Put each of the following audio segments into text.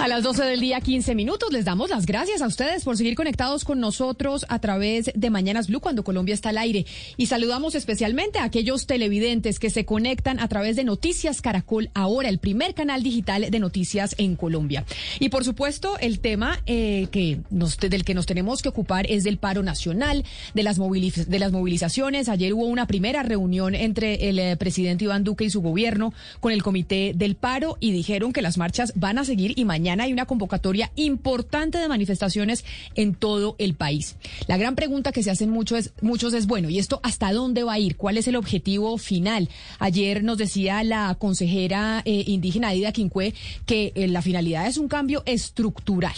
A las 12 del día, 15 minutos, les damos las gracias a ustedes por seguir conectados con nosotros a través de Mañanas Blue cuando Colombia está al aire. Y saludamos especialmente a aquellos televidentes que se conectan a través de Noticias Caracol, ahora el primer canal digital de noticias en Colombia. Y por supuesto, el tema eh, que del que nos tenemos que ocupar es del paro nacional, de las, moviliz de las movilizaciones. Ayer hubo una primera reunión entre el eh, presidente Iván Duque y su gobierno con el comité del paro y dijeron que las marchas van a seguir y mañana hay una convocatoria importante de manifestaciones en todo el país. La gran pregunta que se hacen muchos es, bueno, ¿y esto hasta dónde va a ir? ¿Cuál es el objetivo final? Ayer nos decía la consejera eh, indígena Aida Quincue que eh, la finalidad es un cambio estructural.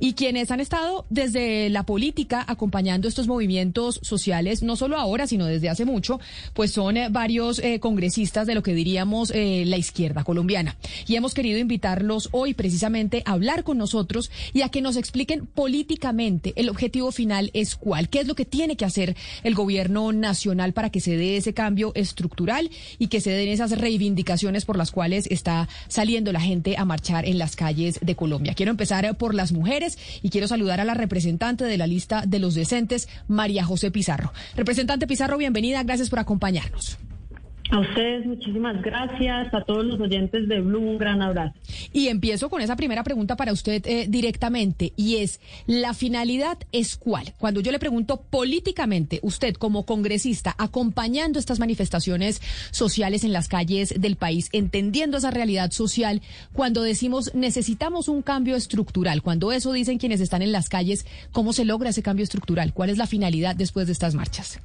Y quienes han estado desde la política acompañando estos movimientos sociales, no solo ahora, sino desde hace mucho, pues son eh, varios congresistas de lo que diríamos la izquierda colombiana. Y hemos querido invitarlos hoy precisamente hablar con nosotros y a que nos expliquen políticamente el objetivo final es cuál, qué es lo que tiene que hacer el gobierno nacional para que se dé ese cambio estructural y que se den esas reivindicaciones por las cuales está saliendo la gente a marchar en las calles de Colombia. Quiero empezar por las mujeres y quiero saludar a la representante de la lista de los decentes, María José Pizarro. Representante Pizarro, bienvenida, gracias por acompañarnos. A ustedes muchísimas gracias, a todos los oyentes de Blue, un gran abrazo. Y empiezo con esa primera pregunta para usted eh, directamente, y es, ¿la finalidad es cuál? Cuando yo le pregunto políticamente, usted como congresista, acompañando estas manifestaciones sociales en las calles del país, entendiendo esa realidad social, cuando decimos necesitamos un cambio estructural, cuando eso dicen quienes están en las calles, ¿cómo se logra ese cambio estructural? ¿Cuál es la finalidad después de estas marchas?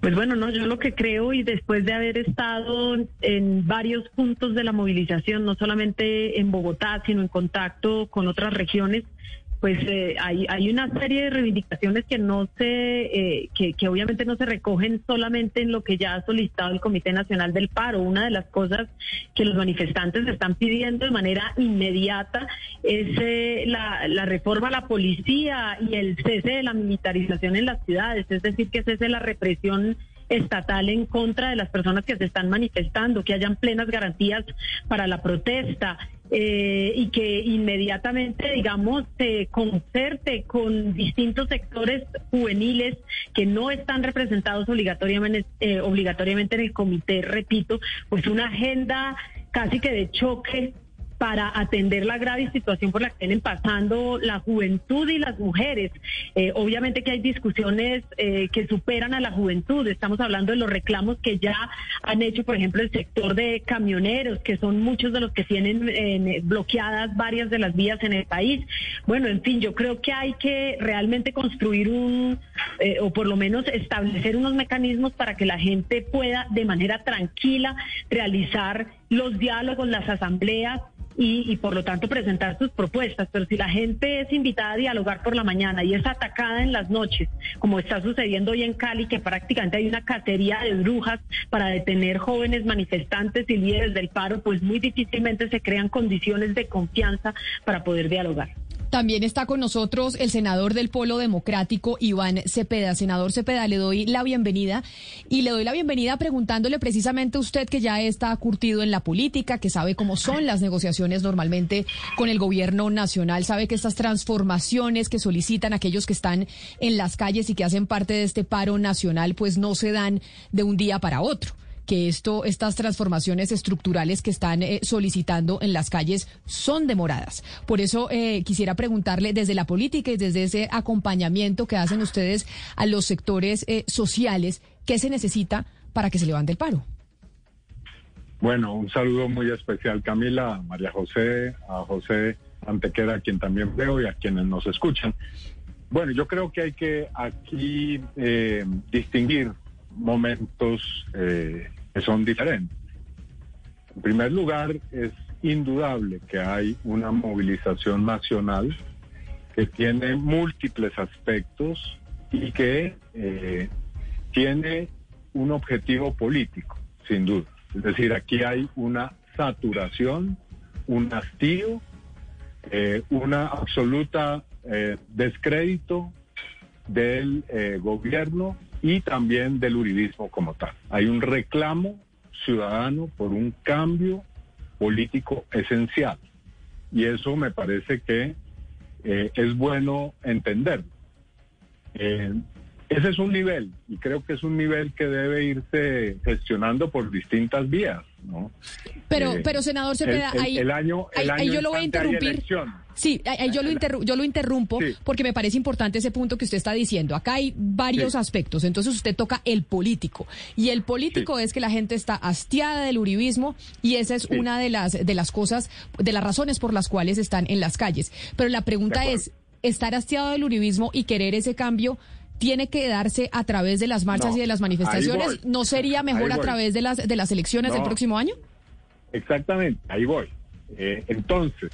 Pues bueno, no, yo lo que creo y después de haber estado en varios puntos de la movilización, no solamente en Bogotá, sino en contacto con otras regiones, pues eh, hay, hay una serie de reivindicaciones que no se, eh, que, que, obviamente no se recogen solamente en lo que ya ha solicitado el Comité Nacional del Paro. Una de las cosas que los manifestantes están pidiendo de manera inmediata es eh, la, la reforma a la policía y el cese de la militarización en las ciudades, es decir, que cese la represión estatal en contra de las personas que se están manifestando, que hayan plenas garantías para la protesta, eh, y que inmediatamente, digamos, se concerte con distintos sectores juveniles que no están representados obligatoriamente, eh, obligatoriamente en el comité, repito, pues una agenda casi que de choque para atender la grave situación por la que vienen pasando la juventud y las mujeres. Eh, obviamente que hay discusiones eh, que superan a la juventud. Estamos hablando de los reclamos que ya han hecho, por ejemplo, el sector de camioneros, que son muchos de los que tienen eh, bloqueadas varias de las vías en el país. Bueno, en fin, yo creo que hay que realmente construir un, o por lo menos establecer unos mecanismos para que la gente pueda de manera tranquila realizar los diálogos, las asambleas y, por lo tanto presentar sus propuestas. Pero si la gente es invitada a dialogar por la mañana y es atacada en las noches, como está sucediendo hoy en Cali, que prácticamente hay una cacería de brujas para detener jóvenes manifestantes y líderes del paro, pues muy difícilmente se crean condiciones de confianza para poder dialogar. También está con nosotros el senador del Polo Democrático, Iván Cepeda. Senador Cepeda, le doy la bienvenida y le doy la bienvenida preguntándole precisamente a usted que ya está curtido en la política, que sabe cómo son las negociaciones normalmente con el gobierno nacional, sabe que estas transformaciones que solicitan aquellos que están en las calles y que hacen parte de este paro nacional, pues no se dan de un día para otro que esto, estas transformaciones estructurales que están eh, solicitando en las calles son demoradas. Por eso eh, quisiera preguntarle desde la política y desde ese acompañamiento que hacen ustedes a los sectores eh, sociales, ¿qué se necesita para que se levante el paro? Bueno, un saludo muy especial, Camila, a María José, a José Antequera, a quien también veo y a quienes nos escuchan. Bueno, yo creo que hay que aquí eh, distinguir momentos eh, que son diferentes. En primer lugar, es indudable que hay una movilización nacional que tiene múltiples aspectos y que eh, tiene un objetivo político, sin duda. Es decir, aquí hay una saturación, un hastío, eh, una absoluta descrédito del eh, gobierno y también del uribismo como tal. Hay un reclamo ciudadano por un cambio político esencial y eso me parece que es bueno entenderlo. Ese es un nivel y creo que es un nivel que debe irse gestionando por distintas vías, ¿no? Pero, eh, pero senador Cepeda, ahí, el año, el año yo lo voy a interrumpir. Sí, ahí yo lo, yo lo interrumpo porque me parece importante ese punto que usted está diciendo. Acá hay varios aspectos, entonces usted toca el político y el político es que la gente está hastiada del uribismo y esa es una de las de las cosas, de las razones por las cuales están en las calles. Pero la pregunta es, estar hastiado del uribismo y querer ese cambio tiene que darse a través de las marchas y de las manifestaciones. ¿No sería mejor a través de las, de las elecciones del próximo año? Exactamente, ahí voy. Eh, entonces,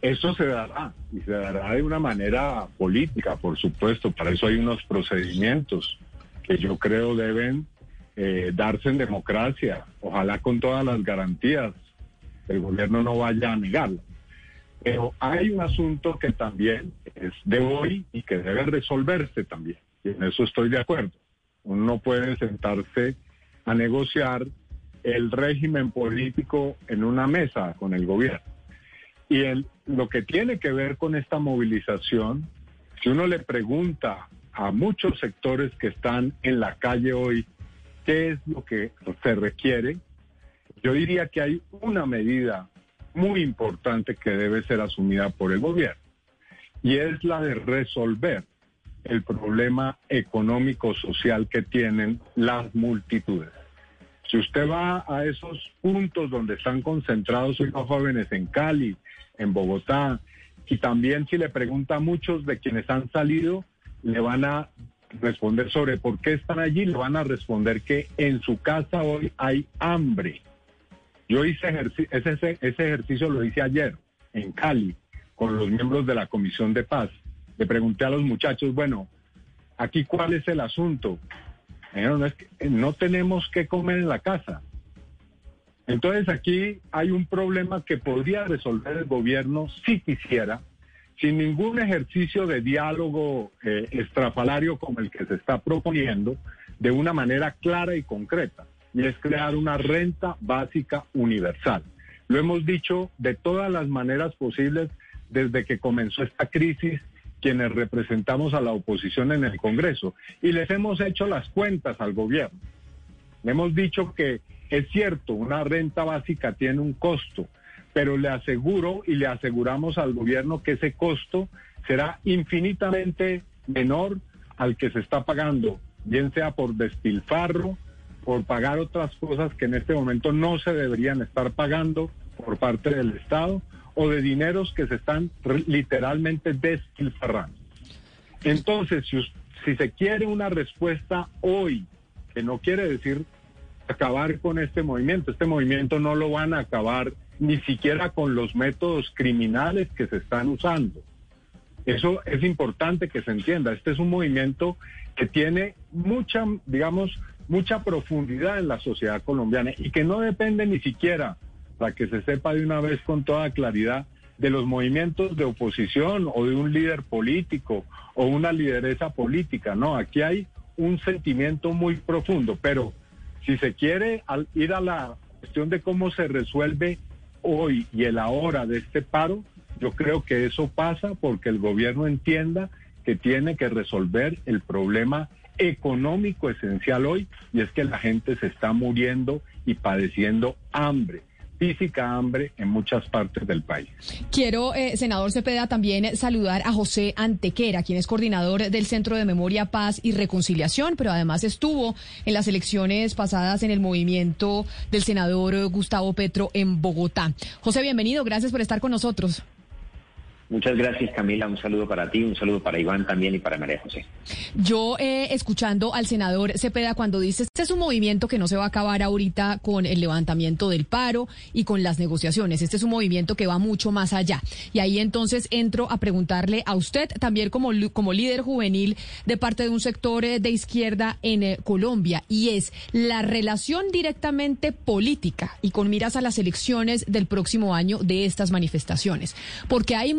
eso se dará y se dará de una manera política, por supuesto. Para eso hay unos procedimientos que yo creo deben eh, darse en democracia, ojalá con todas las garantías. El gobierno no vaya a negarlo. Pero hay un asunto que también es de hoy y que debe resolverse también y en eso estoy de acuerdo. Uno no puede sentarse a negociar el régimen político en una mesa con el gobierno. Y lo que tiene que ver con esta movilización, si uno le pregunta a muchos sectores que están en la calle hoy qué es lo que se requiere, yo diría que hay una medida muy importante que debe ser asumida por el gobierno y es la de resolver el problema económico-social que tienen las multitudes. Si usted va a esos puntos donde están concentrados los jóvenes en Cali, en Bogotá, y también si le pregunta a muchos de quienes han salido, le van a responder sobre por qué están allí, le van a responder que en su casa hoy hay hambre. Yo hice ese, ese ejercicio, lo hice ayer en Cali con los miembros de la Comisión de Paz le pregunté a los muchachos, bueno, aquí cuál es el asunto. No, es que no tenemos que comer en la casa. Entonces aquí hay un problema que podría resolver el gobierno si quisiera, sin ningún ejercicio de diálogo eh, estrafalario como el que se está proponiendo, de una manera clara y concreta, y es crear una renta básica universal. Lo hemos dicho de todas las maneras posibles desde que comenzó esta crisis quienes representamos a la oposición en el Congreso y les hemos hecho las cuentas al gobierno. Le hemos dicho que es cierto, una renta básica tiene un costo, pero le aseguro y le aseguramos al gobierno que ese costo será infinitamente menor al que se está pagando, bien sea por despilfarro, por pagar otras cosas que en este momento no se deberían estar pagando por parte del Estado o de dineros que se están literalmente despilfarrando. Entonces, si, si se quiere una respuesta hoy, que no quiere decir acabar con este movimiento, este movimiento no lo van a acabar ni siquiera con los métodos criminales que se están usando. Eso es importante que se entienda. Este es un movimiento que tiene mucha, digamos, mucha profundidad en la sociedad colombiana y que no depende ni siquiera para que se sepa de una vez con toda claridad de los movimientos de oposición o de un líder político o una lideresa política. No, aquí hay un sentimiento muy profundo, pero si se quiere ir a la cuestión de cómo se resuelve hoy y el ahora de este paro, yo creo que eso pasa porque el gobierno entienda que tiene que resolver el problema económico esencial hoy y es que la gente se está muriendo y padeciendo hambre física hambre en muchas partes del país. Quiero, eh, senador Cepeda, también saludar a José Antequera, quien es coordinador del Centro de Memoria, Paz y Reconciliación, pero además estuvo en las elecciones pasadas en el movimiento del senador Gustavo Petro en Bogotá. José, bienvenido, gracias por estar con nosotros. Muchas gracias, Camila. Un saludo para ti, un saludo para Iván también y para María José. Yo, eh, escuchando al senador Cepeda cuando dice, este es un movimiento que no se va a acabar ahorita con el levantamiento del paro y con las negociaciones. Este es un movimiento que va mucho más allá. Y ahí entonces entro a preguntarle a usted, también como, como líder juvenil de parte de un sector eh, de izquierda en eh, Colombia, y es la relación directamente política y con miras a las elecciones del próximo año de estas manifestaciones. Porque hay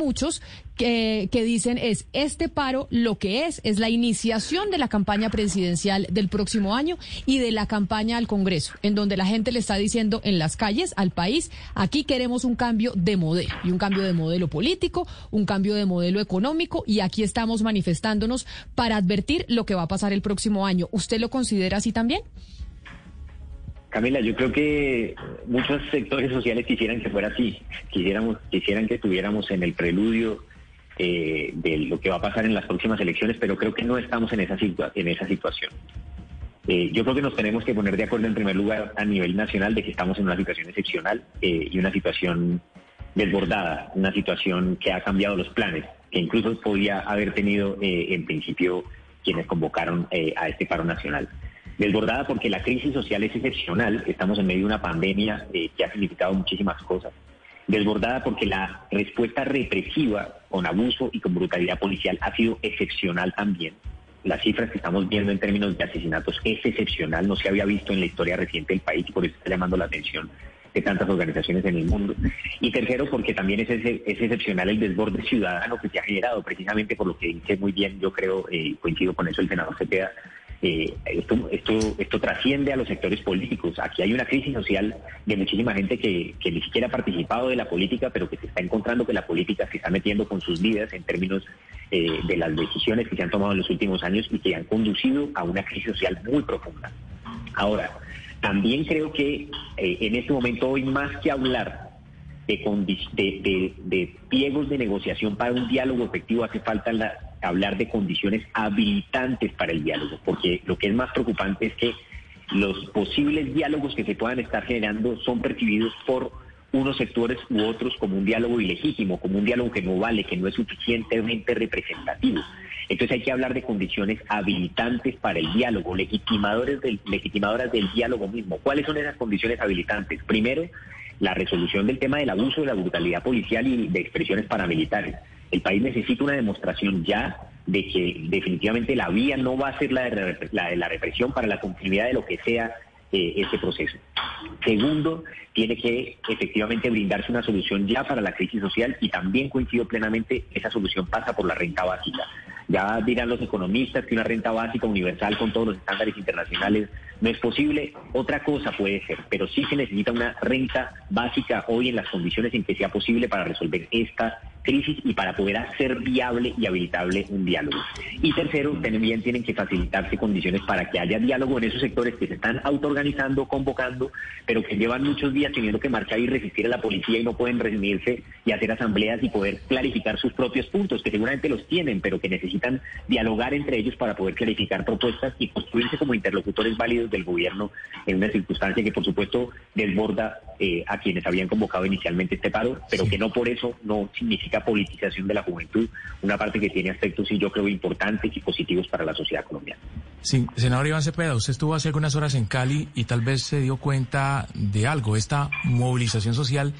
que, dicen es este paro lo que es, es la iniciación de la campaña presidencial del próximo año y de la campaña al Congreso, en donde la gente le está diciendo en las calles al país, aquí queremos un cambio de modelo y un cambio de modelo político, un cambio de modelo económico y aquí estamos manifestándonos para advertir lo que va a pasar el próximo año. ¿Usted lo considera así también? Camila, yo creo que muchos sectores sociales quisieran que fuera así, quisiéramos, quisieran que estuviéramos en el preludio eh, de lo que va a pasar en las próximas elecciones, pero creo que no estamos en esa, en esa situación. Eh, yo creo que nos tenemos que poner de acuerdo en primer lugar a nivel nacional de que estamos en una situación excepcional eh, y una situación desbordada, una situación que ha cambiado los planes, que incluso podía haber tenido en principio quienes convocaron a este paro nacional desbordada porque la crisis social es excepcional, estamos en medio de una pandemia eh, que ha significado muchísimas cosas, desbordada porque la respuesta represiva con abuso y con brutalidad policial ha sido excepcional también. Las cifras que estamos viendo en términos de asesinatos es excepcional, no se había visto en la historia reciente del país y por eso está llamando la atención de tantas organizaciones en el mundo. Y tercero, porque también es, es excepcional el desborde ciudadano que se ha generado, precisamente por lo que dice muy bien, yo creo, eh, coincido con eso el senador Cepeda, eh, esto, esto, esto trasciende a los sectores políticos. Aquí hay una crisis social de muchísima gente que, que ni siquiera ha participado de la política, pero que se está encontrando que la política se está metiendo con sus vidas en términos eh, de las decisiones que se han tomado en los últimos años y que han conducido a una crisis social muy profunda. Ahora, también creo que eh, en este momento hoy más que hablar de, de, de, pliegos de negociación para un diálogo efectivo hace falta hablar de condiciones habilitantes para el diálogo, porque lo que es más preocupante es que los posibles diálogos que se puedan estar generando son percibidos por unos sectores u otros como un diálogo ilegítimo, como un diálogo que no vale, que no es suficientemente representativo. Entonces hay que hablar de condiciones habilitantes para el diálogo, legitimadores del, legitimadoras del diálogo mismo. ¿Cuáles son esas condiciones habilitantes? Primero, la resolución del tema del abuso de la brutalidad policial y de expresiones paramilitares. El país necesita una demostración ya de que definitivamente la vía no va a ser la de la, represión para la continuidad de lo que sea eh, este proceso. Segundo, tiene que efectivamente brindarse una solución ya para la crisis social y también coincido plenamente, esa solución pasa por la renta básica. Ya dirán los economistas que una renta básica universal con todos los estándares internacionales no es posible. Otra cosa puede ser, pero sí se necesita una renta básica hoy en las condiciones en que sea posible para resolver esta crisis y para poder hacer viable y habilitable un diálogo. Y tercero, también tienen que facilitarse condiciones para que haya diálogo en esos sectores que se están autoorganizando, convocando, pero que llevan muchos días teniendo que marchar y resistir a la policía y no pueden reunirse y hacer asambleas y poder clarificar sus propios puntos, que seguramente los tienen, pero que necesitan dialogar entre ellos para poder clarificar propuestas y construirse como interlocutores válidos del gobierno en una circunstancia que por supuesto desborda eh, a quienes habían convocado inicialmente este paro, pero que no por eso no significa politización de la juventud, una parte que tiene aspectos, y yo creo, importantes y positivos para la sociedad colombiana. Sí, senador Iván Cepeda, usted estuvo hace algunas horas en Cali y tal vez se dio cuenta de algo. Esta movilización social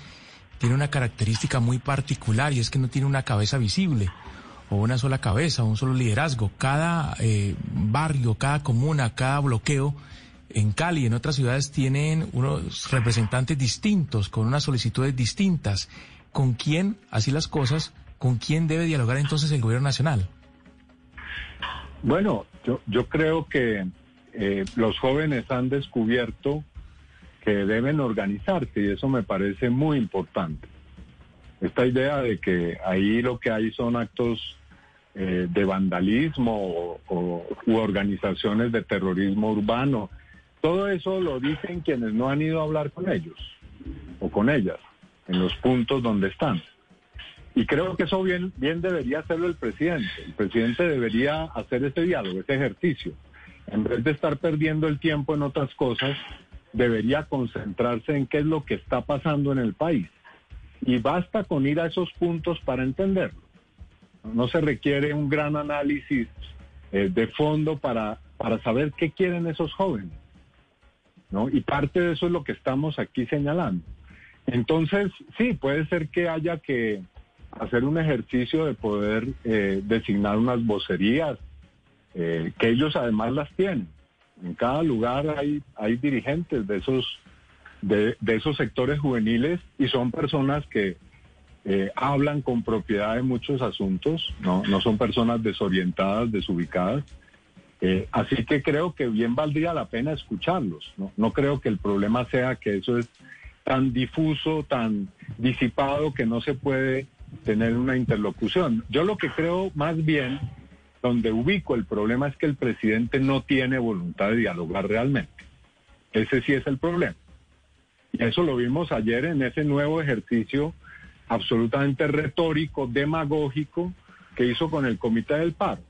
tiene una característica muy particular y es que no tiene una cabeza visible o una sola cabeza, un solo liderazgo. Cada eh, barrio, cada comuna, cada bloqueo en Cali y en otras ciudades tienen unos representantes distintos, con unas solicitudes distintas. ¿Con quién, así las cosas, con quién debe dialogar entonces el gobierno nacional? Bueno, yo, yo creo que eh, los jóvenes han descubierto que deben organizarse y eso me parece muy importante. Esta idea de que ahí lo que hay son actos eh, de vandalismo o, u organizaciones de terrorismo urbano. Todo eso lo dicen quienes no han ido a hablar con ellos o con ellas en los puntos donde están. Y creo que eso bien, bien debería hacerlo el presidente. El presidente debería hacer ese diálogo, ese ejercicio. En vez de estar perdiendo el tiempo en otras cosas, debería concentrarse en qué es lo que está pasando en el país. Y basta con ir a esos puntos para entenderlo. No se requiere un gran análisis eh, de fondo para, para saber qué quieren esos jóvenes. ¿no? Y parte de eso es lo que estamos aquí señalando. Entonces, sí, puede ser que haya que hacer un ejercicio de poder eh, designar unas vocerías, eh, que ellos además las tienen. En cada lugar hay, hay dirigentes de esos, de, de esos sectores juveniles y son personas que eh, hablan con propiedad de muchos asuntos, no, no son personas desorientadas, desubicadas. Eh, así que creo que bien valdría la pena escucharlos. ¿no? no creo que el problema sea que eso es tan difuso, tan disipado que no se puede tener una interlocución. Yo lo que creo más bien, donde ubico el problema es que el presidente no tiene voluntad de dialogar realmente. Ese sí es el problema. Y eso lo vimos ayer en ese nuevo ejercicio absolutamente retórico, demagógico, que hizo con el Comité del Paro.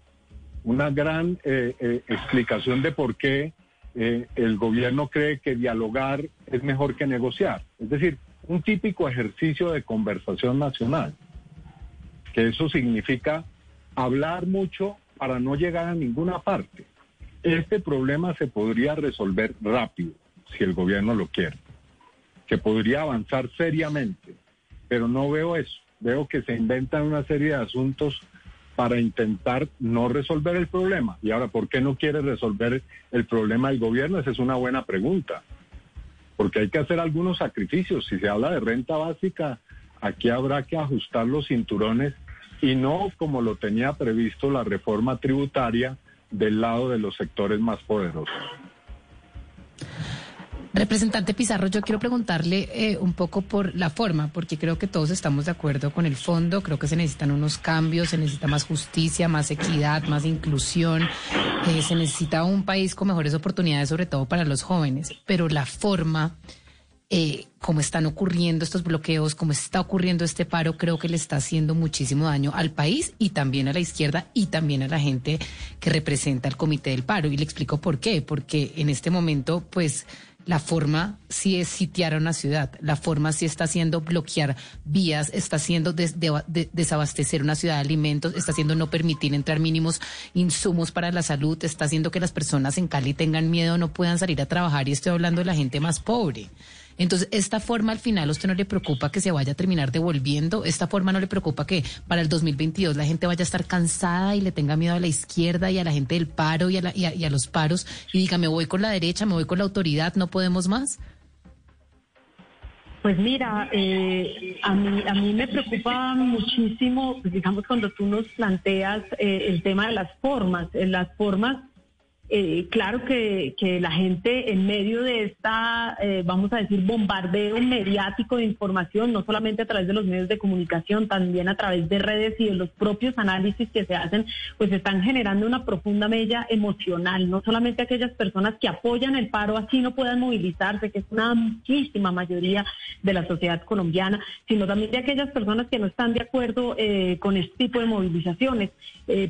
Una gran eh, eh, explicación de por qué eh, el gobierno cree que dialogar es mejor que negociar. Es decir, un típico ejercicio de conversación nacional, que eso significa hablar mucho para no llegar a ninguna parte. Este problema se podría resolver rápido, si el gobierno lo quiere. Se podría avanzar seriamente pero no veo eso. Veo que se inventan una serie de asuntos para intentar no resolver el problema. Y ahora, ¿por qué no quiere resolver el problema el gobierno? Esa es una buena pregunta. Porque hay que hacer algunos sacrificios. Si se habla de renta básica, aquí habrá que ajustar los cinturones y no como lo tenía previsto la reforma tributaria del lado de los sectores más poderosos. Representante Pizarro, yo quiero preguntarle eh, un poco por la forma, porque creo que todos estamos de acuerdo con el fondo, creo que se necesitan unos cambios, se necesita más justicia, más equidad, más inclusión, eh, se necesita un país con mejores oportunidades, sobre todo para los jóvenes, pero la forma... Eh, como están ocurriendo estos bloqueos, como está ocurriendo este paro, creo que le está haciendo muchísimo daño al país y también a la izquierda y también a la gente que representa el comité del paro. Y le explico por qué, porque en este momento, pues la forma sí es sitiar a una ciudad, la forma sí está haciendo bloquear vías, está haciendo desabastecer una ciudad de alimentos, está haciendo no permitir entrar mínimos insumos para la salud, está haciendo que las personas en Cali tengan miedo, no puedan salir a trabajar y estoy hablando de la gente más pobre. Entonces, esta forma al final, ¿a usted no le preocupa que se vaya a terminar devolviendo? ¿Esta forma no le preocupa que para el 2022 la gente vaya a estar cansada y le tenga miedo a la izquierda y a la gente del paro y a, y a, los paros y diga, me voy con la derecha, me voy con la autoridad, no podemos más? Pues mira, eh, a, mí, a mí me preocupa muchísimo, pues digamos, cuando tú nos planteas eh, el tema de las formas. Las formas eh, claro que, la gente en medio de esta, eh, vamos a decir, bombardeo mediático de información, no solamente a través de los medios de comunicación, también a través de redes y de los propios análisis que se hacen, pues están generando una profunda mella emocional, no solamente aquellas personas que apoyan el paro así no puedan movilizarse, que es una muchísima mayoría de la sociedad colombiana, sino también de aquellas personas que no están de acuerdo eh, con este tipo de movilizaciones.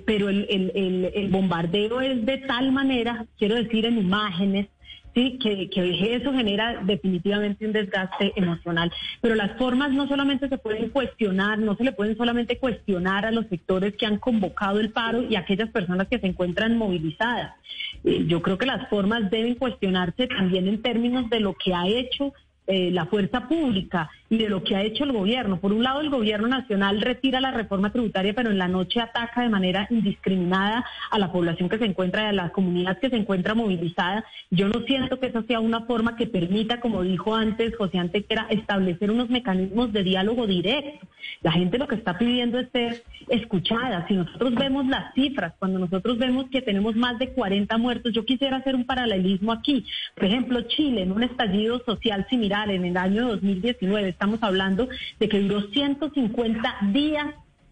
pero el, el bombardeo es de tal manera quiero decir en imágenes, sí, que, que eso genera definitivamente un desgaste emocional. Pero las formas no solamente se pueden cuestionar, no se le pueden solamente cuestionar a los sectores que han convocado el paro y a aquellas personas que se encuentran movilizadas. Eh, yo creo que las formas deben cuestionarse también en términos de lo que ha hecho eh, la fuerza pública y de lo que ha hecho el gobierno. Por un lado, el gobierno nacional retira la reforma tributaria, pero en la noche ataca de manera indiscriminada a la población que se encuentra, a la comunidad que se encuentra movilizada. Yo no siento que esa sea una forma que permita, como dijo antes José Antequera, establecer unos mecanismos de diálogo directo. La gente lo que está pidiendo es ser escuchada. Si nosotros vemos las cifras, cuando nosotros vemos que tenemos más de 40 muertos, yo quisiera hacer un paralelismo aquí. Por ejemplo, Chile, en un estallido social similar en el año 2019, estamos hablando de que duró 150 días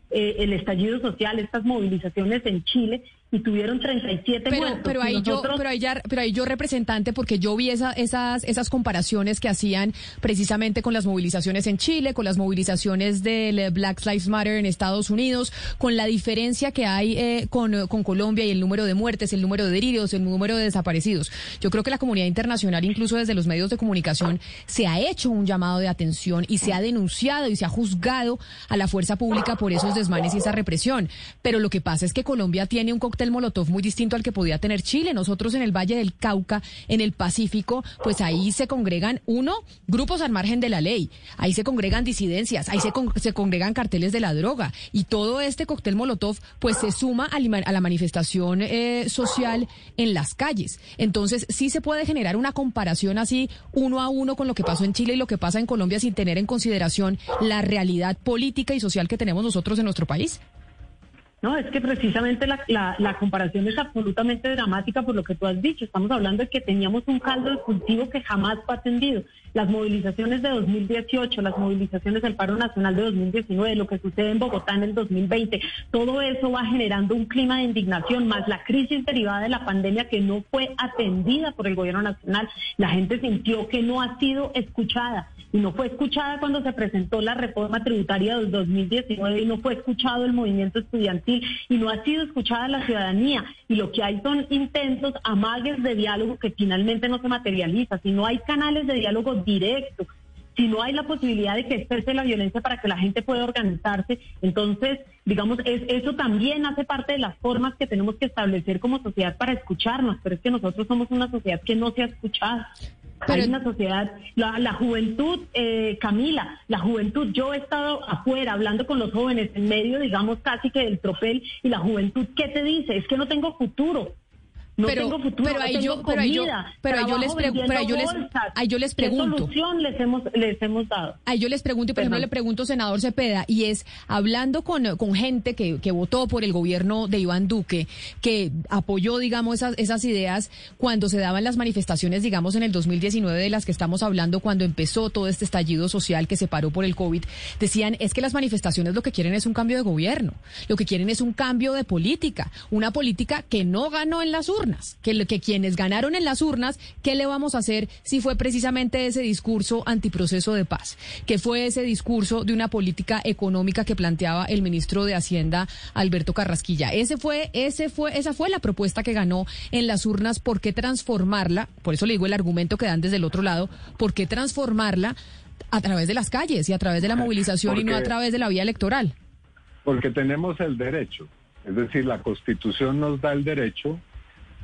eh, el estallido social, estas movilizaciones en Chile, y tuvieron 37 pero, muertos. Pero ahí, yo, pero, ahí ya, pero ahí yo representante, porque yo vi esa, esas, esas comparaciones que hacían precisamente con las movilizaciones en Chile, con las movilizaciones del Black Lives Matter en Estados Unidos, con la diferencia que hay eh, con, con Colombia y el número de muertes, el número de heridos, el número de desaparecidos. Yo creo que la comunidad internacional, incluso desde los medios de comunicación, se ha hecho un llamado de atención y se ha denunciado y se ha juzgado a la fuerza pública por esos desmanes y esa represión. Pero lo que pasa es que Colombia tiene un Molotov muy distinto al que podía tener Chile. Nosotros en el Valle del Cauca, en el Pacífico, pues ahí se congregan, uno, grupos al margen de la ley, ahí se congregan disidencias, ahí se, se congregan carteles de la droga y todo este cóctel Molotov pues se suma a, la manifestación eh, social en las calles. Entonces sí se puede generar una comparación así uno a uno con lo que pasó en Chile y lo que pasa en Colombia sin tener en consideración la realidad política y social que tenemos nosotros en nuestro país. No, es que precisamente la, la, comparación es absolutamente dramática por lo que tú has dicho. Estamos hablando de que teníamos un caldo de cultivo que jamás fue atendido. Las movilizaciones de 2018, las movilizaciones del paro nacional de 2019, lo que sucede en Bogotá en el 2020, todo eso va generando un clima de indignación, más la crisis derivada de la pandemia que no fue atendida por el gobierno nacional. La gente sintió que no ha sido escuchada y no fue escuchada cuando se presentó la reforma tributaria del 2019 y no fue escuchado el movimiento estudiantil y no ha sido escuchada la ciudadanía y lo que hay son intentos, amagues de diálogo que finalmente no se materializa, si no hay canales de diálogo directo, si no hay la posibilidad de que exprese la violencia para que la gente pueda organizarse, entonces, digamos, es, eso también hace parte de las formas que tenemos que establecer como sociedad para escucharnos, pero es que nosotros somos una sociedad que no se ha escuchado. Hay una sociedad, la, juventud, eh, Camila, la juventud, yo he estado afuera hablando con los jóvenes en medio, digamos, casi que del tropel, y la juventud, ¿qué te dice? Es que no tengo futuro, no pero, tengo futuro, pero ahí no tengo yo, pero yo, pero yo les, pero yo les, ahí yo les pregunto. ¿Qué solución les hemos, les hemos dado? Ahí yo les pregunto, y por ejemplo le pregunto, senador Cepeda, y es, hablando con, con gente que, que votó por el gobierno de Iván Duque, que apoyó, digamos, esas, esas ideas cuando se daban las manifestaciones, digamos, en el 2019 de las que estamos hablando, cuando empezó todo este estallido social que se paró por el COVID, decían, es que las manifestaciones lo que quieren es un cambio de gobierno, lo que quieren es un cambio de política, una política que no ganó en las urnas que, que quienes ganaron en las urnas, ¿qué le vamos a hacer si fue precisamente ese discurso antiproceso de paz? Que fue ese discurso de una política económica que planteaba el ministro de Hacienda, Alberto Carrasquilla. Ese fue, ese fue, esa fue la propuesta que ganó en las urnas. ¿Por qué transformarla? Por eso le digo el argumento que dan desde el otro lado. ¿Por qué transformarla a través de las calles y a través de la movilización y no a través de la vía electoral? Porque tenemos el derecho. Es decir, la Constitución nos da el derecho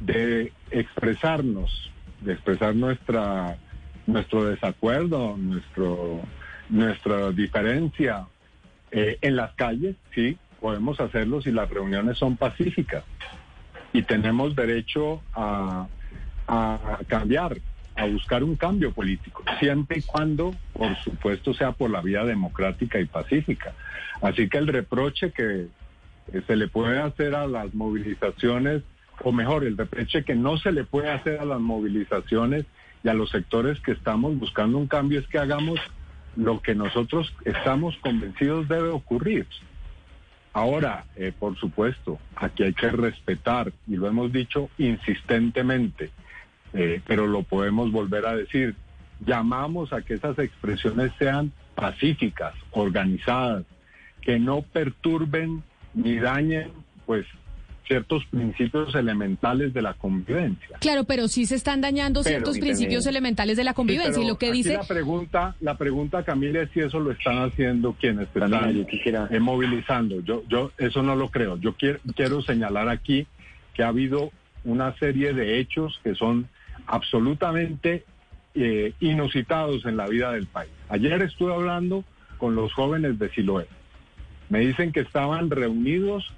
de expresarnos, de expresar nuestra, nuestro desacuerdo, nuestro, nuestra diferencia eh, en las calles, sí, podemos hacerlo si las reuniones son pacíficas y tenemos derecho a, a cambiar, a buscar un cambio político, siempre y cuando, por supuesto, sea por la vía democrática y pacífica. Así que el reproche que se le puede hacer a las movilizaciones o mejor, el reproche que no se le puede hacer a las movilizaciones y a los sectores que estamos buscando un cambio es que hagamos lo que nosotros estamos convencidos debe ocurrir. Ahora, eh, por supuesto, aquí hay que respetar, y lo hemos dicho insistentemente, eh, pero lo podemos volver a decir, llamamos a que esas expresiones sean pacíficas, organizadas, que no perturben ni dañen pues ciertos principios elementales de la convivencia. Claro, pero sí se están dañando ciertos principios elementales de la convivencia y lo que dice la pregunta, la pregunta Camila es si eso lo están haciendo quienes están eh, movilizando. Yo yo eso no lo creo. Yo quiero quiero señalar aquí que ha habido una serie de hechos que son absolutamente eh, inusitados en la vida del país. Ayer estuve hablando con los jóvenes de Siloé. Me dicen que estaban reunidos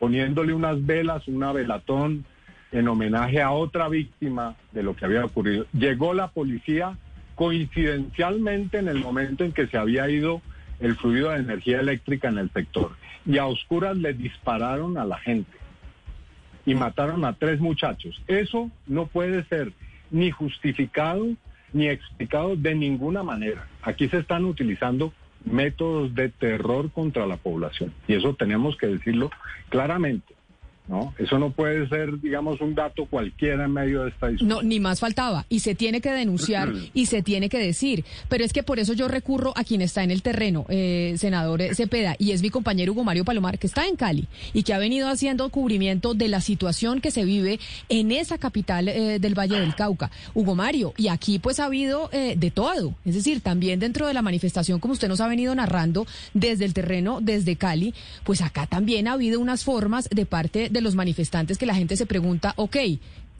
poniéndole unas velas, una velatón en homenaje a otra víctima de lo que había ocurrido. Llegó la policía coincidencialmente en el momento en que se había ido el fluido de energía eléctrica en el sector y a oscuras le dispararon a la gente y mataron a tres muchachos. Eso no puede ser ni justificado ni explicado de ninguna manera. Aquí se están utilizando métodos de terror contra la población. Y eso tenemos que decirlo claramente. ¿No? Eso no puede ser, digamos, un dato cualquiera en medio de esta discusión. No, ni más faltaba. Y se tiene que denunciar y se tiene que decir. Pero es que por eso yo recurro a quien está en el terreno, eh, senador Cepeda, y es mi compañero Hugo Mario Palomar, que está en Cali y que ha venido haciendo cubrimiento de la situación que se vive en esa capital eh, del Valle del Cauca. Hugo Mario, y aquí pues ha habido eh, de todo. Es decir, también dentro de la manifestación, como usted nos ha venido narrando desde el terreno, desde Cali, pues acá también ha habido unas formas de parte de los manifestantes que la gente se pregunta, ok,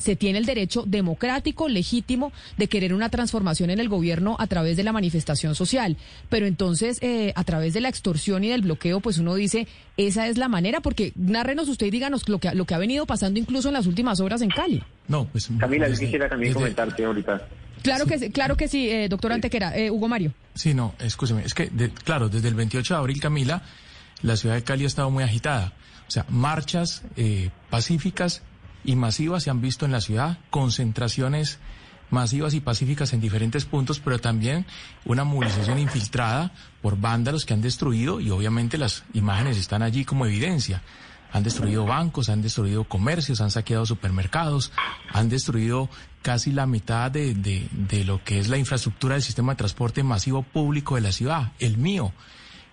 se tiene el derecho democrático, legítimo, de querer una transformación en el gobierno a través de la manifestación social. Pero entonces, eh, a través de la extorsión y del bloqueo, pues uno dice, esa es la manera, porque nárrenos usted y díganos lo que, lo que ha venido pasando incluso en las últimas horas en Cali. No, pues... Camila, yo quisiera también comentarte ahorita. Claro que, sí, claro que sí, eh, doctor Antequera. Eh, Hugo Mario. Sí, no, escúcheme, es que, claro, desde el 28 de abril, Camila, la ciudad de Cali ha estado muy agitada. O sea, marchas eh, pacíficas y masivas se han visto en la ciudad, concentraciones masivas y pacíficas en diferentes puntos, pero también una movilización infiltrada por vándalos que han destruido y obviamente las imágenes están allí como evidencia. Han destruido bancos, han destruido comercios, han saqueado supermercados, han destruido casi la mitad de, de, de lo que es la infraestructura del sistema de transporte masivo público de la ciudad, el mío.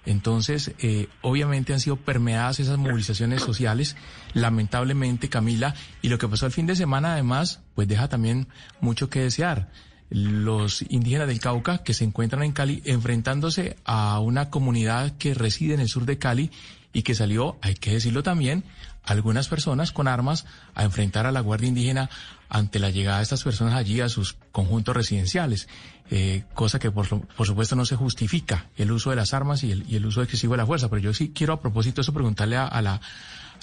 Entonces, eh, obviamente han sido permeadas esas movilizaciones sociales, lamentablemente, Camila, y lo que pasó el fin de semana, además, pues deja también mucho que desear. Los indígenas del Cauca que se encuentran en Cali enfrentándose a una comunidad que reside en el sur de Cali y que salió, hay que decirlo también, algunas personas con armas a enfrentar a la Guardia Indígena ante la llegada de estas personas allí a sus conjuntos residenciales, eh, cosa que por, por, supuesto no se justifica el uso de las armas y el, y el, uso excesivo de la fuerza. Pero yo sí quiero a propósito de eso preguntarle a, a la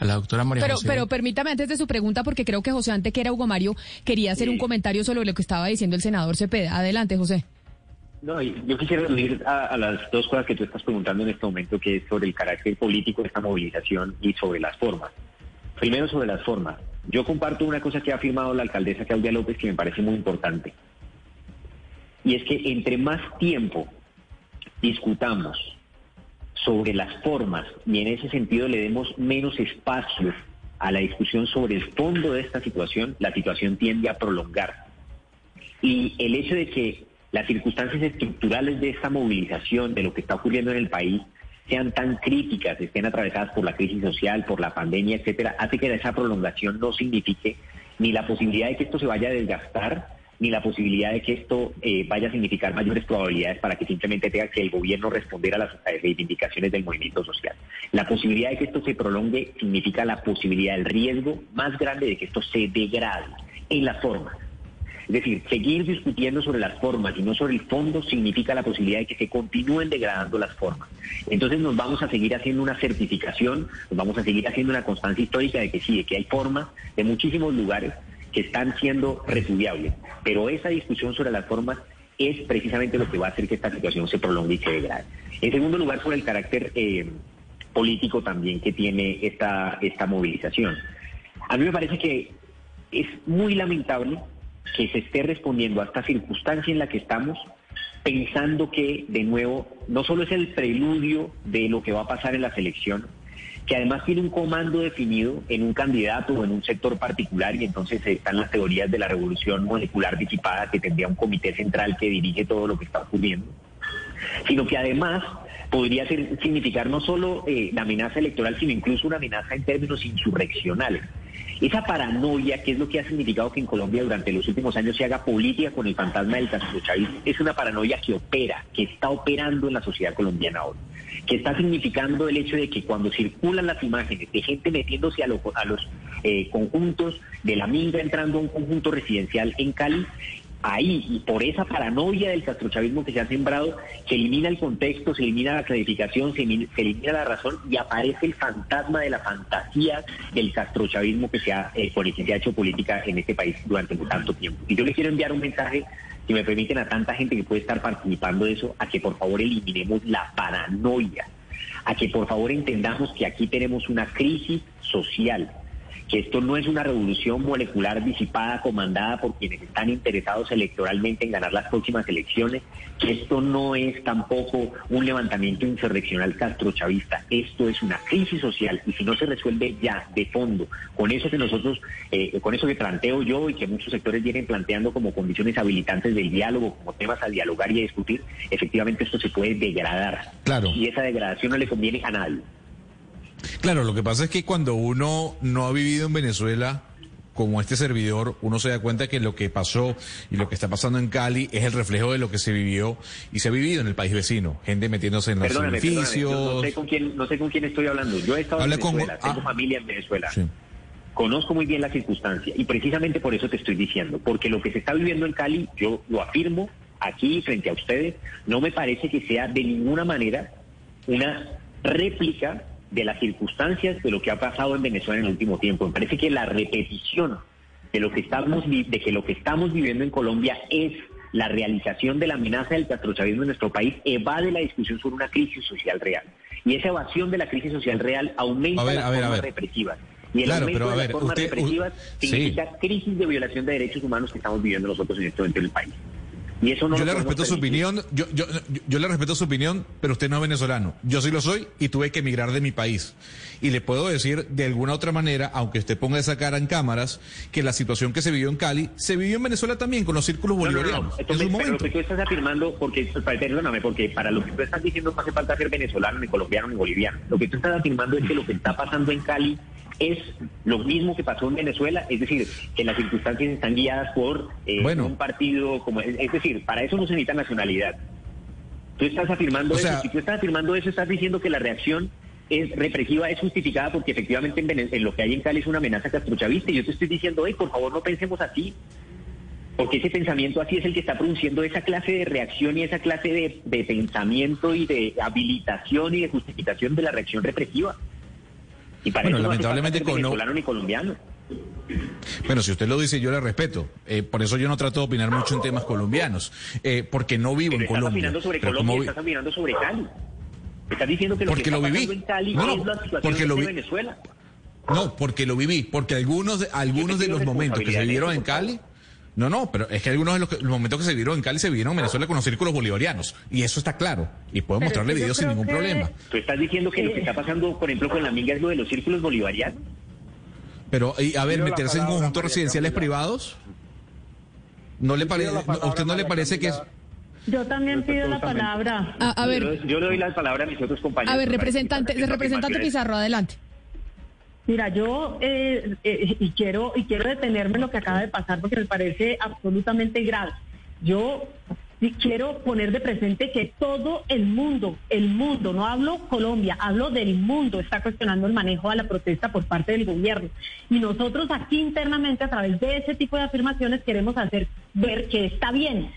a la doctora María pero, José. Pero permítame antes de su pregunta, porque creo que José Ante, que era Hugo Mario, quería hacer un comentario sobre lo que estaba diciendo el senador Cepeda. Adelante, José. No, yo quisiera unir a, a, las dos cosas que tú estás preguntando en este momento, que es sobre el carácter político de esta movilización y sobre las formas. Primero sobre las formas. Yo comparto una cosa que ha afirmado la alcaldesa Claudia López que me parece muy importante. Y es que entre más tiempo discutamos sobre las formas y en ese sentido le demos menos espacio a la discusión sobre el fondo de esta situación, la situación tiende a prolongar. Y el hecho de que las circunstancias estructurales de esta movilización, de lo que está ocurriendo en el país, sean tan críticas, estén atravesadas por la crisis social, por la pandemia, etcétera, hace que esa prolongación no signifique ni la posibilidad de que esto se vaya a desgastar, ni la posibilidad de que esto eh, vaya a significar mayores probabilidades para que simplemente tenga que el gobierno responder a las reivindicaciones del movimiento social. La posibilidad de que esto se prolongue significa la posibilidad, el riesgo más grande de que esto se degrade en la forma. Es decir, seguir discutiendo sobre las formas y no sobre el fondo significa la posibilidad de que se continúen degradando las formas. Entonces nos vamos a seguir haciendo una certificación, nos vamos a seguir haciendo una constancia histórica de que sí, de que hay formas de muchísimos lugares que están siendo repudiables. Pero esa discusión sobre las formas es precisamente lo que va a hacer que esta situación se prolongue y se degrade. En segundo lugar, sobre el carácter eh, político también que tiene esta, esta movilización. A mí me parece que es muy lamentable que se esté respondiendo a esta circunstancia en la que estamos, pensando que, de nuevo, no solo es el preludio de lo que va a pasar en la selección, que además tiene un comando definido en un candidato o en un sector particular y entonces están las teorías de la revolución molecular disipada que tendría un comité central que dirige todo lo que está ocurriendo, sino que además podría ser, significar no solo eh, la amenaza electoral, sino incluso una amenaza en términos insurreccionales. Esa paranoia, que es lo que ha significado que en Colombia durante los últimos años se haga política con el fantasma del castrochavismo, es una paranoia que opera, que está operando en la sociedad colombiana ahora, que está significando el hecho de que cuando circulan las imágenes de gente metiéndose a, lo, a los eh, conjuntos de la minga entrando a un conjunto residencial en Cali, ahí y por esa paranoia del castrochavismo que se ha sembrado, se elimina el contexto, se elimina la clarificación, se elimina, la razón y aparece el fantasma de la fantasía del castrochavismo que se ha, eh, que ha hecho política en este país durante tanto tiempo. Y yo le quiero enviar un mensaje, si me permiten, a tanta gente que puede estar participando de eso, a que por favor eliminemos la paranoia, a que por favor entendamos que aquí tenemos una crisis social que esto no es una revolución molecular disipada, comandada por quienes están interesados electoralmente en ganar las próximas elecciones, que esto no es tampoco un levantamiento insurreccional castrochavista, esto es una crisis social y si no se resuelve ya de fondo, con eso que nosotros, eh, con eso que planteo yo y que muchos sectores vienen planteando como condiciones habilitantes del diálogo, como temas a dialogar y a discutir, efectivamente esto se puede degradar. Claro. Y esa degradación no le conviene a nadie. Claro, lo que pasa es que cuando uno no ha vivido en Venezuela como este servidor, uno se da cuenta que lo que pasó y lo que está pasando en Cali es el reflejo de lo que se vivió y se ha vivido en el país vecino. Gente metiéndose en los Perdóname, edificios. perdóname, no, sé con quién, no sé con quién estoy hablando. Yo he estado Habla en con- Venezuela, tengo ah. familia en Venezuela. Sí. Conozco muy bien la circunstancia y precisamente por eso te estoy diciendo, porque lo que se está viviendo en Cali, yo lo afirmo aquí frente a ustedes, no me parece que sea de ninguna manera una réplica de las circunstancias de lo que ha pasado en Venezuela en el último tiempo. Me parece que la repetición de lo que estamos de que lo que estamos viviendo en Colombia es la realización de la amenaza del castrochavismo en nuestro país evade la discusión sobre una crisis social real. Y esa evasión de la crisis social real aumenta ver, las ver, formas represivas. Y el Claro, aumento pero de las ver, formas usted- represivas sí. significa crisis de violación de derechos humanos que estamos viviendo nosotros en este momento en el país. Y eso no yo le respeto su opinión, yo, yo, yo, yo le respeto su opinión, pero usted no es venezolano. Yo sí lo soy y tuve que emigrar de mi país. Y le puedo decir de alguna otra manera, aunque usted ponga esa cara en cámaras, que la situación que se vivió en Cali se vivió en Venezuela también con los círculos No, no, no, bolivarianos. Esto en me- su pero lo que tú estás afirmando, porque, perdóname, porque para lo que tú estás diciendo no hace falta ser venezolano, ni colombiano, ni boliviano. Lo que tú estás afirmando es que lo que está pasando en Cali es lo mismo que pasó en Venezuela, es decir, que las circunstancias están guiadas por eh, Bueno. un partido como... Es, es decir, para eso no se necesita nacionalidad. Tú estás afirmando O eso, sea- si tú estás afirmando eso, estás diciendo que la reacción es represiva, es justificada porque efectivamente en, Vene- en lo que hay en Cali es una amenaza castrochavista y yo te estoy diciendo, hey, por favor no pensemos así. Porque ese pensamiento así es el que está produciendo esa clase de reacción y esa clase de, de pensamiento y de habilitación y de justificación de la reacción represiva. Y para Bueno, eso no lamentablemente no- venezolano ni colombiano. Bueno, si usted lo dice, yo le respeto. Eh, por eso yo no trato de opinar mucho en temas colombianos, eh, porque no vivo Pero en estás Colombia. opinando sobre Pero Colombia, vi- estás opinando sobre Cali. Estás diciendo que lo Porque que está lo viví. en Cali No, no, es la situación porque lo de vi- Venezuela. No, porque lo viví, porque algunos de, algunos de los momentos que se vivieron de en Cali, no, no, pero es que algunos de los, que- los momentos que se vivieron en Cali se vivieron en Venezuela con los círculos bolivarianos, y eso está claro, y puedo Pero mostrarle videos sin ningún que- problema. Tú estás diciendo que lo que está pasando, por ejemplo, con la minga es lo de los círculos bolivarianos. Pero, y, a ver, meterse en conjuntos residenciales Camila. privados, ¿no le parece, a usted no le parece que es... Yo también pido la palabra. A, ver, le- yo le doy la palabra a mis otros compañeros. a ver, representante, representante. Pizarro, adelante. Mira, yo eh, eh, y quiero y quiero detenerme en lo que acaba de pasar porque me parece absolutamente grave. Yo quiero poner de presente que todo el mundo, el mundo, no hablo Colombia, hablo del mundo, está cuestionando el manejo de la protesta por parte del gobierno. Y nosotros aquí internamente, a través de ese tipo de afirmaciones, queremos hacer ver que está bien,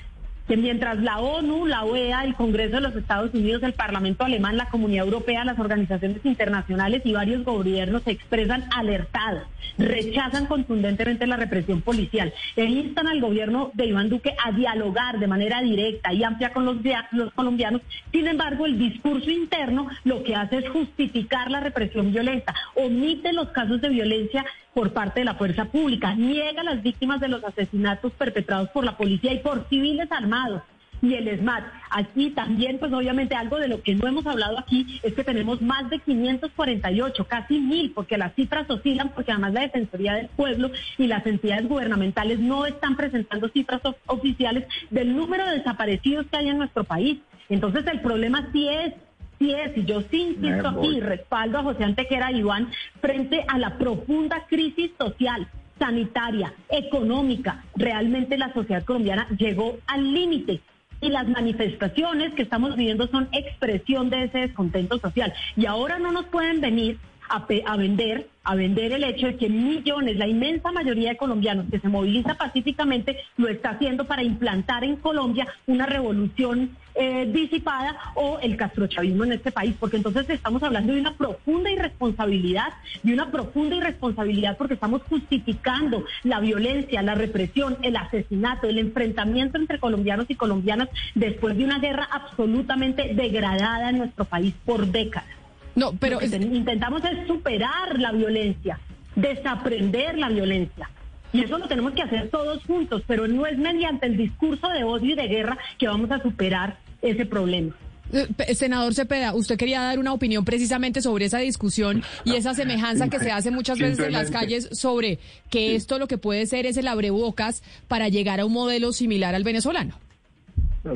que mientras la ONU, la OEA, el Congreso de los Estados Unidos, el Parlamento alemán, la Comunidad Europea, las organizaciones internacionales y varios gobiernos se expresan alertados, rechazan contundentemente la represión policial e instan al gobierno de Iván Duque a dialogar de manera directa y amplia con los, los colombianos. Sin embargo, el discurso interno lo que hace es justificar la represión violenta, omite los casos de violencia por parte de la fuerza pública, niega a las víctimas de los asesinatos perpetrados por la policía y por civiles armados y el SMAT. Aquí también, pues obviamente algo de lo que no hemos hablado aquí es que tenemos más de 548, casi mil, porque las cifras oscilan, porque además la Defensoría del Pueblo y las entidades gubernamentales no están presentando cifras of- oficiales del número de desaparecidos que hay en nuestro país. Entonces el problema sí es Sí es, y yo sí insisto aquí, respaldo a José Antequera Iván frente a la profunda crisis social, sanitaria, económica. Realmente la sociedad colombiana llegó al límite. Y las manifestaciones que estamos viviendo son expresión de ese descontento social. Y ahora no nos pueden venir a, a vender, a vender el hecho de que millones, la inmensa mayoría de colombianos que se moviliza pacíficamente, lo está haciendo para implantar en Colombia una revolución eh, disipada o el castrochavismo en este país, porque entonces estamos hablando de una profunda irresponsabilidad, de una profunda irresponsabilidad porque estamos justificando la violencia, la represión, el asesinato, el enfrentamiento entre colombianos y colombianas después de una guerra absolutamente degradada en nuestro país por décadas. No, pero Lo que es- ten- intentamos es superar la violencia. desaprender la violencia. Y eso lo tenemos que hacer todos juntos, pero no es mediante el discurso de odio y de guerra que vamos a superar ese problema. Eh, senador Cepeda, usted quería dar una opinión precisamente sobre esa discusión y esa semejanza que se hace muchas veces en las calles sobre que esto lo que puede ser es el abrebocas para llegar a un modelo similar al venezolano.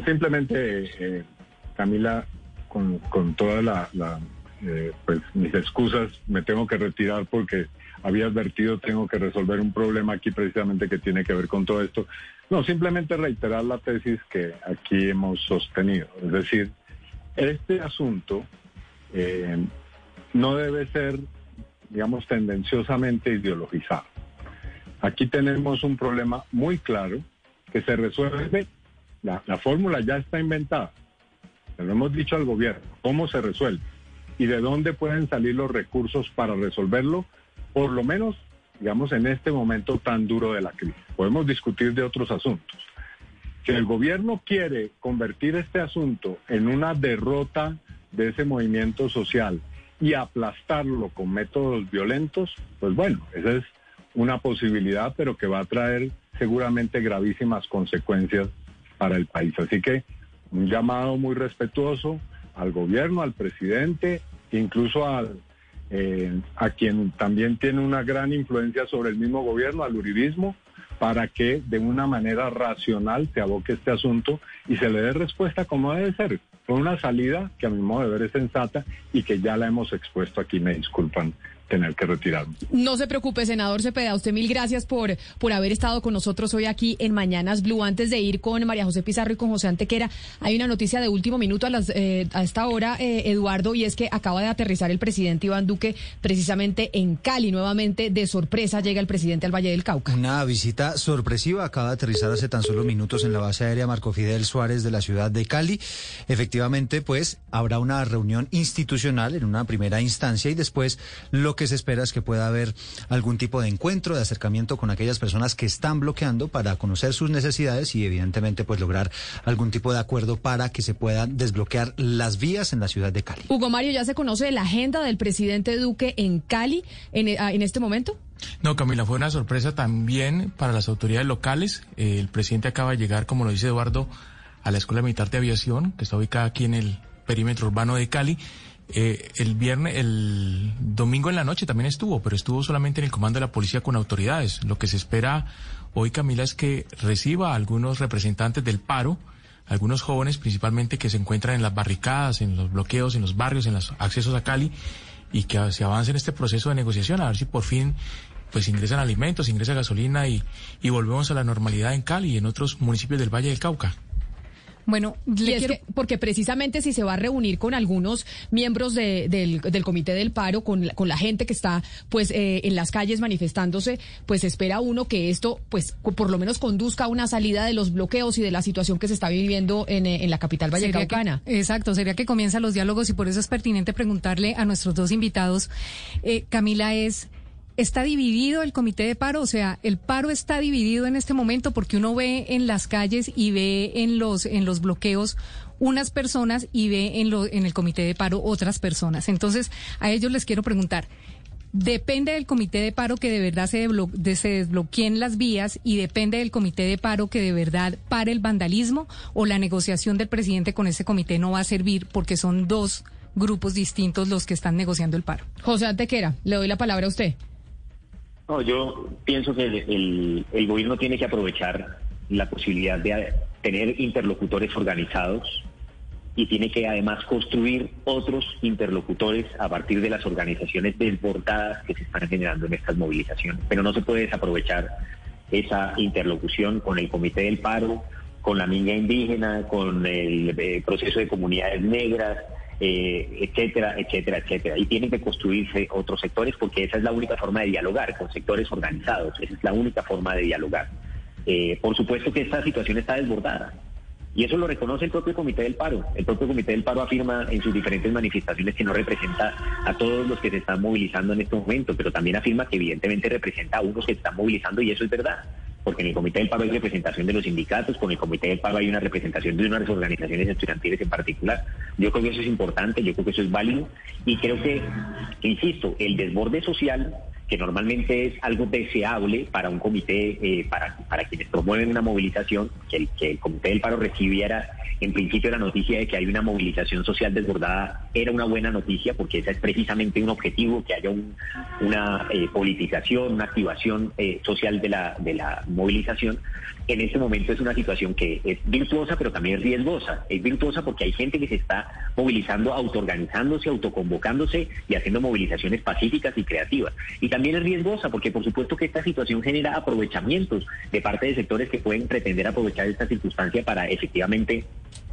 simplemente, eh, Camila, con, con toda la, eh, pues mis excusas, me tengo que retirar porque había advertido tengo que resolver un problema aquí precisamente que tiene que ver con todo esto. No, simplemente reiterar la tesis que aquí hemos sostenido, es decir, este asunto eh, no debe ser, digamos, tendenciosamente ideologizado. Aquí tenemos un problema muy claro que se resuelve, la, la fórmula ya está inventada, lo hemos dicho al gobierno, cómo se resuelve y de dónde pueden salir los recursos para resolverlo, por lo menos, digamos, en este momento tan duro de la crisis. Podemos discutir de otros asuntos, si el gobierno quiere convertir este asunto en una derrota de ese movimiento social y aplastarlo con métodos violentos, pues bueno, esa es una posibilidad, pero que va a traer seguramente gravísimas consecuencias para el país. Así que un llamado muy respetuoso al gobierno, al presidente, incluso al, eh, a quien también tiene una gran influencia sobre el mismo gobierno, al uribismo, para que de una manera racional se aboque este asunto y se le dé respuesta como debe ser, con una salida que a mi modo de ver es sensata y que ya la hemos expuesto aquí, me disculpan tener que retirarme. No se preocupe, senador Cepeda. Usted mil gracias por, por haber estado con nosotros hoy aquí en Mañanas Blue. Antes de ir con María José Pizarro y con José Antequera, hay una noticia de último minuto a, las, eh, a esta hora, eh, Eduardo, y es que acaba de aterrizar el presidente Iván Duque precisamente en Cali. Nuevamente, de sorpresa, llega el presidente al Valle del Cauca. Una visita sorpresiva. Acaba de aterrizar hace tan solo minutos en la base aérea Marco Fidel Suárez de la ciudad de Cali. Efectivamente, pues habrá una reunión institucional en una primera instancia y después lo que se espera es que pueda haber algún tipo de encuentro, de acercamiento con aquellas personas que están bloqueando para conocer sus necesidades y evidentemente pues lograr algún tipo de acuerdo para que se puedan desbloquear las vías en la ciudad de Cali. Hugo Mario, ¿ya se conoce la agenda del presidente Duque en Cali en, en este momento? No, Camila, fue una sorpresa también para las autoridades locales. Eh, el presidente acaba de llegar, como lo dice Eduardo, a la Escuela Militar de Aviación, que está ubicada aquí en el perímetro urbano de Cali. Eh, el viernes, el domingo en la noche también estuvo, pero estuvo solamente en el comando de la policía con autoridades. Lo que se espera hoy, Camila, es que reciba a algunos representantes del paro, algunos jóvenes principalmente que se encuentran en las barricadas, en los bloqueos, en los barrios, en los accesos a Cali, y que se avance en este proceso de negociación, a ver si por fin pues ingresan alimentos, ingresa gasolina y, y volvemos a la normalidad en Cali y en otros municipios del Valle del Cauca. Bueno, porque precisamente si se va a reunir con algunos miembros del, comité del paro, con, con la gente que está pues eh, en las calles manifestándose, pues espera uno que esto pues por lo menos conduzca a una salida de los bloqueos y de la situación que se está viviendo en, eh, la capital vallecaucana. exacto, sería que comienzan los diálogos y por eso es pertinente preguntarle a nuestros dos invitados, eh, Camila, es... ¿Está dividido el comité de paro? O sea, el paro está dividido en este momento porque uno ve en las calles y ve en los, en los bloqueos unas personas y ve en, lo, en el comité de paro otras personas. Entonces, a ellos les quiero preguntar, depende del comité de paro que de verdad se, se, desbloqueen las vías y depende del comité de paro que de verdad pare el vandalismo o la negociación del presidente con ese comité no va a servir porque son dos grupos distintos los que están negociando el paro. José Antequera, le doy la palabra a usted. No, yo pienso que el, el, gobierno tiene que aprovechar la posibilidad de tener interlocutores organizados y tiene que además construir otros interlocutores a partir de las organizaciones desbordadas que se están generando en estas movilizaciones. Pero no se puede desaprovechar esa interlocución con el Comité del Paro, con la Niña Indígena, con el eh, proceso de comunidades negras, eh, etcétera, etcétera, etcétera. Y tienen que construirse otros sectores porque esa es la única forma de dialogar con sectores organizados, esa es la única forma de dialogar. Eh, por supuesto que esta situación está desbordada. Y eso lo reconoce el propio Comité del Paro. El propio Comité del Paro afirma en sus diferentes manifestaciones que no representa a todos los que se están movilizando en este momento, pero también afirma que evidentemente representa a unos que se están movilizando y eso es verdad porque en el Comité del Paro hay representación de los sindicatos, con el Comité del Paro hay una representación de unas organizaciones estudiantiles en particular. Yo creo que eso es importante, yo creo que eso es válido y creo que, insisto, el desborde social que normalmente es algo deseable para un comité, eh, para, para quienes promueven una movilización, que el, que el comité del paro recibiera en principio la noticia de que hay una movilización social desbordada era una buena noticia porque esa es precisamente un objetivo, que haya una eh, politización, una activación eh, social de la, de la movilización. En este momento es una situación que es virtuosa, pero también es riesgosa. Es virtuosa porque hay gente que se está movilizando, autoorganizándose, autoconvocándose y haciendo movilizaciones pacíficas y creativas. Y también es riesgosa porque por supuesto que esta situación genera aprovechamientos de parte de sectores que pueden pretender aprovechar esta circunstancia para efectivamente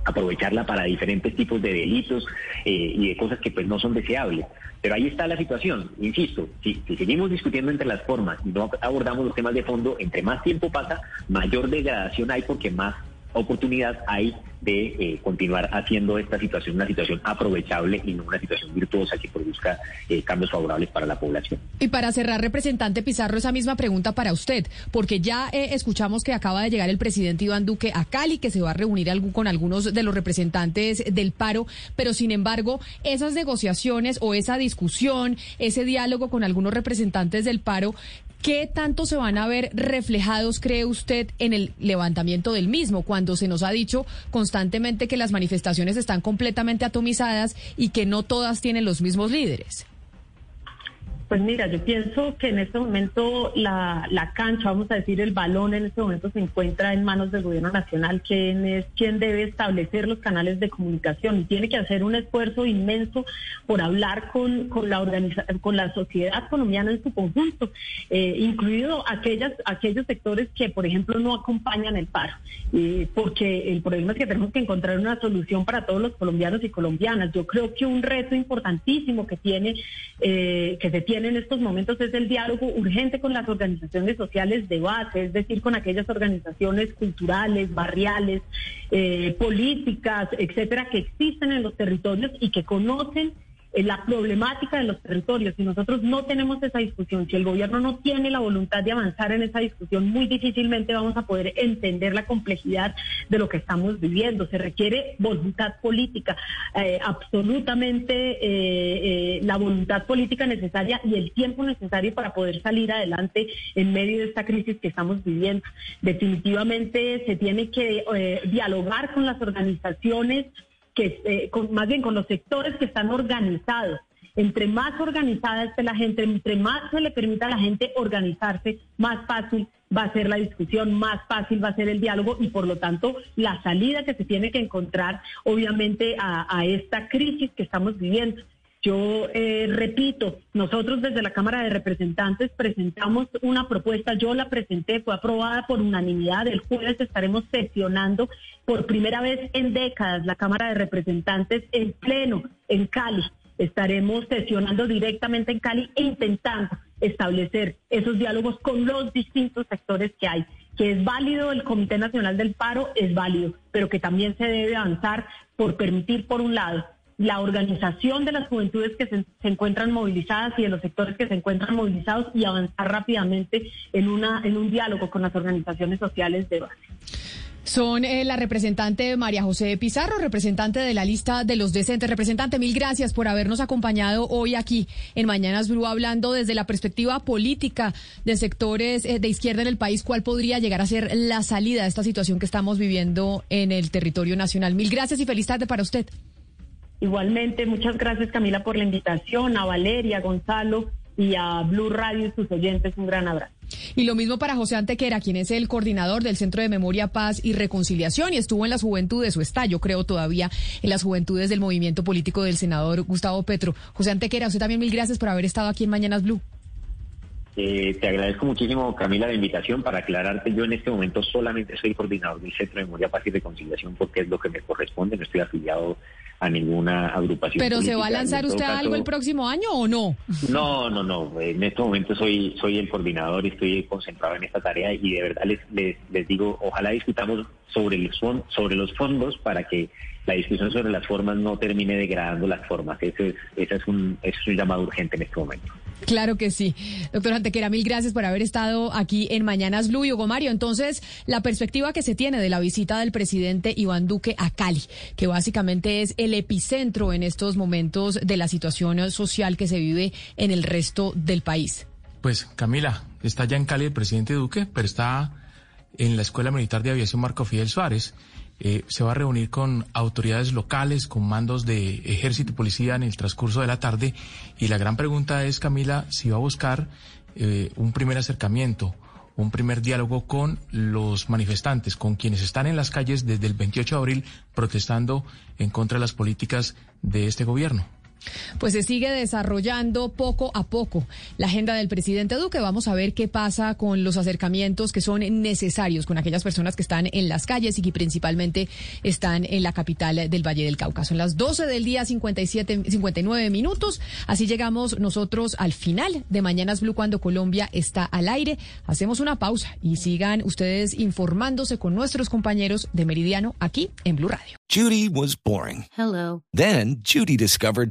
aprovecharla para diferentes tipos de delitos eh, y de cosas que pues no son deseables. Pero ahí está la situación, insisto, si, si, seguimos discutiendo entre las formas y no abordamos los temas de fondo, entre más tiempo pasa, mayor degradación hay porque más oportunidad hay de eh, continuar haciendo esta situación una situación aprovechable y no una situación virtuosa que produzca eh, cambios favorables para la población. Y para cerrar, representante Pizarro, esa misma pregunta para usted, porque ya eh, escuchamos que acaba de llegar el presidente Iván Duque a Cali, que se va a reunir con algunos de los representantes del paro, pero sin embargo, esas negociaciones o esa discusión, ese diálogo con algunos representantes del paro, ¿Qué tanto se van a ver reflejados, cree usted, en el levantamiento del mismo, cuando se nos ha dicho constantemente que las manifestaciones están completamente atomizadas y que no todas tienen los mismos líderes? Pues mira, yo pienso que en este momento la, la, cancha, vamos a decir, el balón en este momento se encuentra en manos del gobierno nacional, quien es quien debe establecer los canales de comunicación y tiene que hacer un esfuerzo inmenso por hablar con, con la con la sociedad colombiana en su conjunto, eh, incluido aquellas, aquellos sectores que, por ejemplo, no acompañan el paro, eh, porque el problema es que tenemos que encontrar una solución para todos los colombianos y colombianas. Yo creo que un reto importantísimo que tiene, eh, que se tiene en estos momentos es el diálogo urgente con las organizaciones sociales de base, es decir, con aquellas organizaciones culturales, barriales, eh, políticas, etcétera, que existen en los territorios y que conocen la problemática de los territorios. Si nosotros no tenemos esa discusión, si el gobierno no tiene la voluntad de avanzar en esa discusión, muy difícilmente vamos a poder entender la complejidad de lo que estamos viviendo. Se requiere voluntad política, eh, absolutamente eh, eh, la voluntad política necesaria y el tiempo necesario para poder salir adelante en medio de esta crisis que estamos viviendo. Definitivamente se tiene que dialogar con las organizaciones que eh, más bien con los sectores que están organizados. Entre más organizada esté la gente, entre más se le permita a la gente organizarse, más fácil va a ser la discusión, más fácil va a ser el diálogo y por lo tanto la salida que se tiene que encontrar obviamente a esta crisis que estamos viviendo. Yo eh, repito, nosotros desde la Cámara de Representantes presentamos una propuesta, yo la presenté, fue aprobada por unanimidad, el jueves estaremos sesionando por primera vez en décadas la Cámara de Representantes en pleno en Cali. Estaremos sesionando directamente en Cali e intentando establecer esos diálogos con los distintos sectores que hay que es válido el Comité Nacional del Paro, es válido, pero que también se debe avanzar por permitir, por un lado, la organización de las juventudes que se, encuentran movilizadas y de los sectores que se encuentran movilizados y avanzar rápidamente en, una, en un diálogo con las organizaciones sociales de base. Son eh, la representante María José Pizarro, representante de la lista de los decentes. Representante, mil gracias por habernos acompañado hoy aquí en Mañanas Blue, hablando desde la perspectiva política de sectores eh, de izquierda en el país, cuál podría llegar a ser la salida de esta situación que estamos viviendo en el territorio nacional. Mil gracias y feliz tarde para usted. Igualmente, muchas gracias Camila por la invitación, a Valeria, Gonzalo y a Blue Radio y sus oyentes. Un gran abrazo. Y lo mismo para José Antequera, quien es el coordinador del Centro de Memoria, Paz y Reconciliación y estuvo en las juventudes, o está, yo creo todavía, en las juventudes del movimiento político del senador Gustavo Petro. José Antequera, usted también mil gracias por haber estado aquí en Mañanas Blue. Eh, te agradezco muchísimo, Camila, la invitación para aclararte. Yo en este momento solamente soy coordinador del Centro de Memoria, Paz y Reconciliación porque es lo que me corresponde. No estoy afiliado a ninguna agrupación. ¿Pero se va a lanzar usted algo el próximo año o no? No, no, no. En este momento soy soy el coordinador y estoy concentrado en esta tarea y de verdad les, les, les digo, ojalá discutamos sobre, el, sobre los fondos para que la discusión sobre las formas no termine degradando las formas. Ese es, ese es, un, es un llamado urgente en este momento. Claro que sí. Doctor Antequera, mil gracias por haber estado aquí en Mañanas Blue y Hugo Mario. Entonces, la perspectiva que se tiene de la visita del presidente Iván Duque a Cali, que básicamente es el epicentro en estos momentos de la situación social que se vive en el resto del país. Pues Camila, está ya en Cali el presidente Duque, pero está en la Escuela Militar de Aviación Marco Fidel Suárez. Eh, se va a reunir con autoridades locales, con mandos de ejército y policía en el transcurso de la tarde. Y la gran pregunta es, Camila, si va a buscar eh, un primer acercamiento, un primer diálogo con los manifestantes, con quienes están en las calles desde el 28 de abril protestando en contra de las políticas de este gobierno. Pues se sigue desarrollando poco a poco la agenda del presidente Duque. Vamos a ver qué pasa con los acercamientos que son necesarios con aquellas personas que están en las calles y que principalmente están en la capital del Valle del Cauca. Son las 12 del día, 57, 59 minutos. Así llegamos nosotros al final de Mañanas Blue cuando Colombia está al aire. Hacemos una pausa y sigan ustedes informándose con nuestros compañeros de Meridiano aquí en Blue Radio. Judy was boring. Hello. Then Judy discovered